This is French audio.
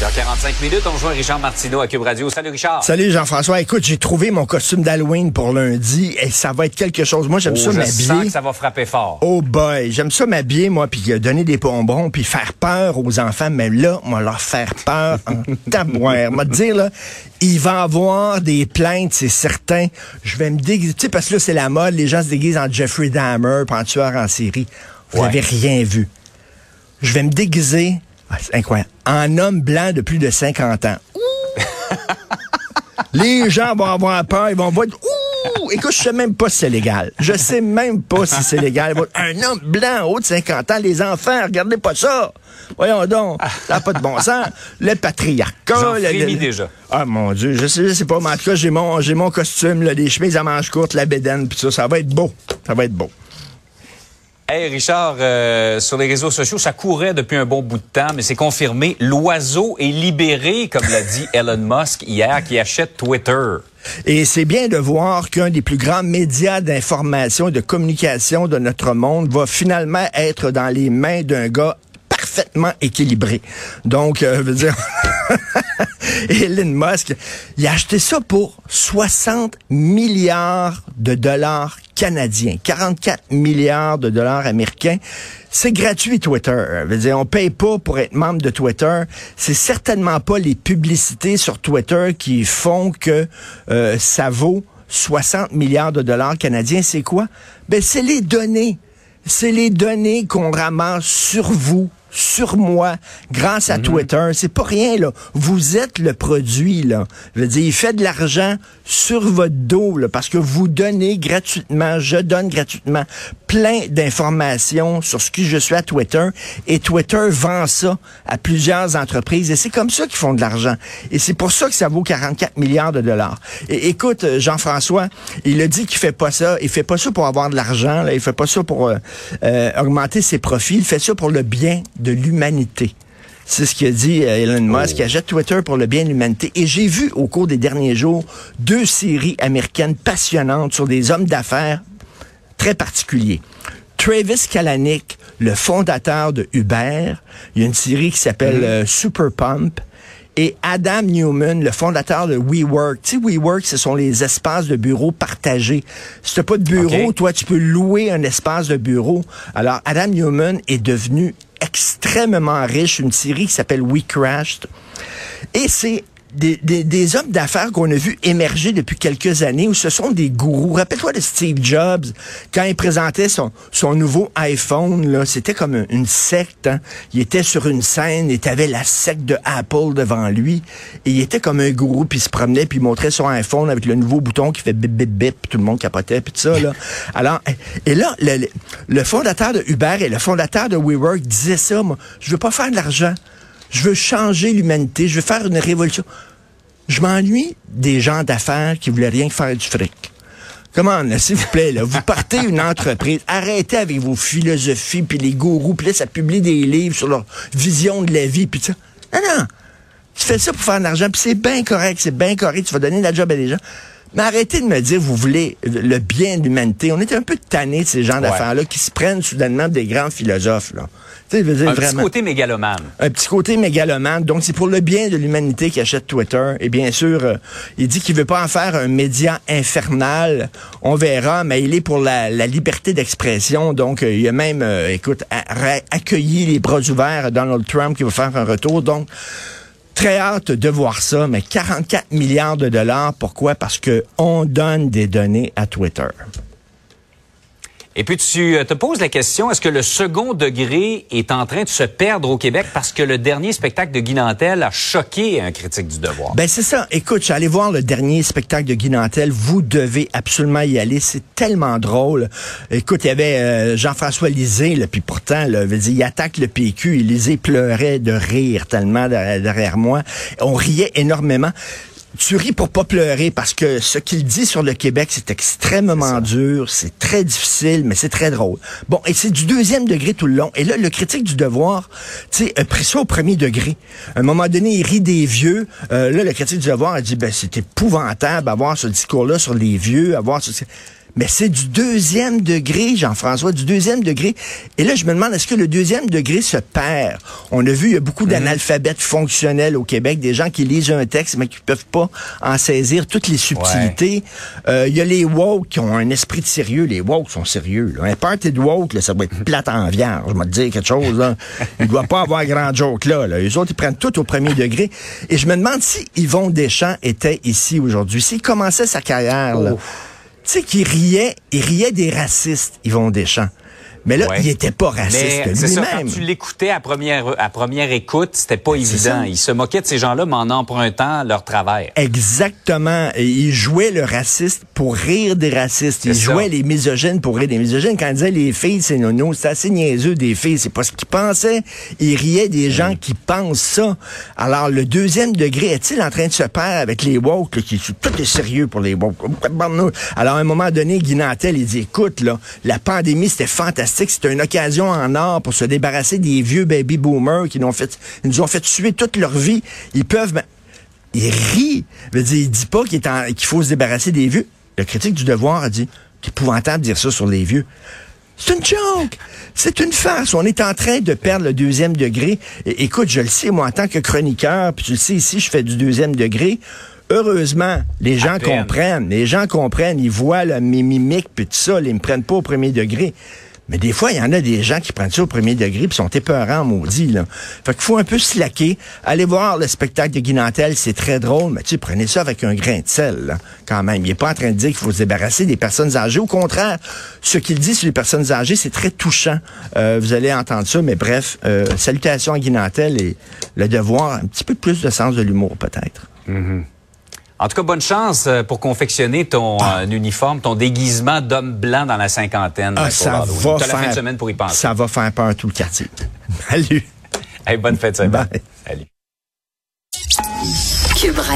Dans 45 minutes, on rejoint Richard Martineau à Cube Radio. Salut Richard. Salut Jean-François. Écoute, j'ai trouvé mon costume d'Halloween pour lundi et ça va être quelque chose. Moi, j'aime Oh, ça je sens m'habiller. que ça va frapper fort. Oh boy, j'aime ça m'habiller, moi, puis euh, donner des bonbons, puis faire peur aux enfants. Mais là, on va leur faire peur en tabouère. Moi, dire, là, il va avoir des plaintes, c'est certain. Je vais me déguiser. Tu sais, parce que là, c'est la mode. Les gens se déguisent en Jeffrey Dahmer, en tueur en série. Vous Ouais. n'avez rien vu. Je vais me déguiser, ah, c'est incroyable, en homme blanc de plus de 50 ans. Les gens vont avoir peur, ils vont voir. Ouh! Écoute, je sais même pas si c'est légal. Je sais même pas si c'est légal. Un homme blanc, haut de 50 ans, les enfants, regardez pas ça. Voyons donc, ça n'a pas de bon sens. Le patriarcat. J'en le- le- déjà. Ah mon Dieu, je sais, je sais pas, mais en tout cas, j'ai mon, j'ai mon costume, là, les chemises à manches courtes, la bédaine, puis ça, ça va être beau. Ça va être beau. Hey Richard, euh, sur les réseaux sociaux, ça courait depuis un bon bout de temps, mais c'est confirmé. L'oiseau est libéré, comme l'a dit Elon Musk hier, qui achète Twitter. Et c'est bien de voir qu'un des plus grands médias d'information et de communication de notre monde va finalement être dans les mains d'un gars parfaitement équilibré. Donc, euh, dire, Elon Musk, il a acheté ça pour 60 milliards de dollars canadiens, 44 milliards de dollars américains. C'est gratuit Twitter. Je veux dire, on paye pas pour être membre de Twitter. C'est certainement pas les publicités sur Twitter qui font que euh, ça vaut 60 milliards de dollars canadiens. C'est quoi? Ben, c'est les données. C'est les données qu'on ramasse sur vous, sur moi, grâce à Twitter. C'est pas rien, là. Vous êtes le produit, là. Je veux dire, il fait de l'argent sur votre dos, là, parce que vous donnez gratuitement, je donne gratuitement plein d'informations sur ce qui je suis à Twitter, et Twitter vend ça à plusieurs entreprises, et c'est comme ça qu'ils font de l'argent. Et c'est pour ça que ça vaut 44 milliards de dollars. Et écoute, euh, Jean-François, il a dit qu'il fait pas ça, il fait pas ça pour avoir de l'argent, là, il fait pas ça pour euh, euh, augmenter ses profits, il fait ça pour le bien de l'humanité. C'est ce qu'a dit euh, Elon Musk, qui achète Twitter pour le bien de l'humanité. Et j'ai vu au cours des derniers jours deux séries américaines passionnantes sur des hommes d'affaires très particuliers. Travis Kalanick, le fondateur de Uber, il y a une série qui s'appelle euh, Super Pump. Et Adam Newman, le fondateur de WeWork. Tu sais, WeWork, ce sont les espaces de bureau partagés. Si t'as pas de bureau, toi, tu peux louer un espace de bureau. Alors, Adam Newman est devenu extrêmement riche, une série qui s'appelle We Crashed. Et c'est des, des, des hommes d'affaires qu'on a vu émerger depuis quelques années, où ce sont des gourous. Rappelle-toi de Steve Jobs, quand il présentait son, son nouveau iPhone, là, c'était comme un- une secte. hein. Il était sur une scène et t'avais la secte de Apple devant lui. Et il était comme un gourou, puis il se promenait, puis il montrait son iPhone avec le nouveau bouton qui fait bip, bip, bip, puis tout le monde capotait, puis tout ça. Là. Alors, et là, le fondateur de Uber et le fondateur de WeWork disaient ça, moi, je veux pas faire de l'argent. Je veux changer l'humanité. Je veux faire une révolution. Je m'ennuie des gens d'affaires qui voulaient rien que faire du fric. Comment, s'il vous plaît, là, vous partez une entreprise, arrêtez avec vos philosophies, puis les gourous, puis là, ça publie des livres sur leur vision de la vie, puis ça. Non, non. Tu fais ça pour faire de l'argent, puis c'est bien correct, c'est bien correct, tu vas donner la job à des gens. Mais arrêtez de me dire, vous voulez le bien de l'humanité. On est un peu tannés de ces gens d'affaires-là qui se prennent soudainement des grands philosophes, là. Dire, Un petit côté mégalomane. un petit côté mégalomane. Donc, c'est pour le bien de l'humanité qu'il achète Twitter. Et bien sûr, euh, il dit qu'il veut pas en faire un média infernal. On verra, mais il est pour la, la liberté d'expression. Donc, euh, il a même, euh, écoute, a- accueilli les bras ouverts Donald Trump qui va faire un retour. Donc, très hâte de voir ça, mais 44 milliards de dollars. Pourquoi? Parce que on donne des données à Twitter. Et puis tu euh, te poses la question, est-ce que le second degré est en train de se perdre au Québec parce que le dernier spectacle de Guy Nantel a choqué un critique du devoir? Ben c'est ça. Écoute, j'allais voir le dernier spectacle de Guy Nantel. Vous devez absolument y aller. C'est tellement drôle. Écoute, il y avait euh, Jean-François Lisée, là, puis pourtant, là, il attaque le PQ. Lisée pleurait de rire tellement derrière moi. On riait énormément. Tu ris pour pas pleurer parce que ce qu'il dit sur le Québec, c'est extrêmement dur, c'est très difficile, mais c'est très drôle. Bon, et c'est du deuxième degré tout le long. Et là, le critique du devoir, tu sais, a pris ça au premier degré. À un moment donné, il rit des vieux. Euh, là, le critique du devoir a dit, ben, c'est épouvantable avoir ce discours-là sur les vieux, avoir ce... Mais c'est du deuxième degré, Jean-François, du deuxième degré. Et là, je me demande, est-ce que le deuxième degré se perd? On a vu, il y a beaucoup Mhm. d'analphabètes fonctionnels au Québec, des gens qui lisent un texte, mais qui peuvent pas en saisir toutes les subtilités. Euh, Il y a les woke qui ont un esprit de sérieux. Les woke sont sérieux. Là. Un party de woke, là, ça va être plate en vierge. Je vais te dire quelque chose. Là. Il doit pas avoir grand joke là, là. Les autres, ils prennent tout au premier degré. Et je me demande si Yvon Deschamps était ici aujourd'hui. S'il commençait sa carrière, là, sais, qu'il riait, il riait des racistes, Yvon Deschamps. Mais là, Ouais. il était pas raciste lui-même. tu l'écoutais à première, à première écoute, c'était pas évident. ça. Il se moquait de ces gens-là, mais en empruntant leur travers. Exactement. Et il jouait le raciste pour rire des racistes. Il ça. jouait les misogynes pour rire des misogynes. Quand il disait les filles, c'est nono, c'est assez niaiseux des filles. C'est pas ce qu'il pensait. Il riait des gens qui pensent ça. Alors, le deuxième degré, est-il en train de se perdre avec les woke, là, qui tout est sérieux pour les woke? Alors, à un moment donné, Guy Nantel, il dit, écoute, là, la pandémie, c'était fantastique. C'était une occasion en or pour se débarrasser des vieux baby boomers qui nous ont fait, nous ont fait tuer toute leur vie. Ils peuvent, ben, il rit. Il dit pas qu'il faut se débarrasser des vieux. Le critique du devoir a dit c'est épouvantable de dire ça sur les vieux. C'est une joke. C'est une farce. On est en train de perdre le deuxième degré. Et, écoute, je le sais, moi, en tant que chroniqueur, puis tu le sais ici, je fais du deuxième degré. Heureusement, les gens comprennent. Les gens comprennent. Ils voient là, mes mimiques puis tout ça. Ils me prennent pas au premier degré. Mais des fois, il y en a des gens qui prennent ça au premier degré puis sont épeurants, maudits, là. Fait qu'il faut un peu slacker. Allez voir le spectacle de Guy Nantel, c'est très drôle, mais tu sais, prenez ça avec un grain de sel, quand même. Il est pas en train de dire qu'il faut se débarrasser des personnes âgées. Au contraire, ce qu'il dit sur les personnes âgées, c'est très touchant. Euh, vous allez entendre ça, mais bref, euh, salutations à Guy Nantel et le devoir, un petit peu plus de sens de l'humour, peut-être. En tout cas, bonne chance euh, pour confectionner ton euh, uniforme, ton déguisement d'homme blanc dans la cinquantaine. Ah, pour ça va T'as la fin faire, de semaine pour y penser. ça va faire peur à tout le quartier. Salut. Hey, bonne fête de semaine. Bye. Salut.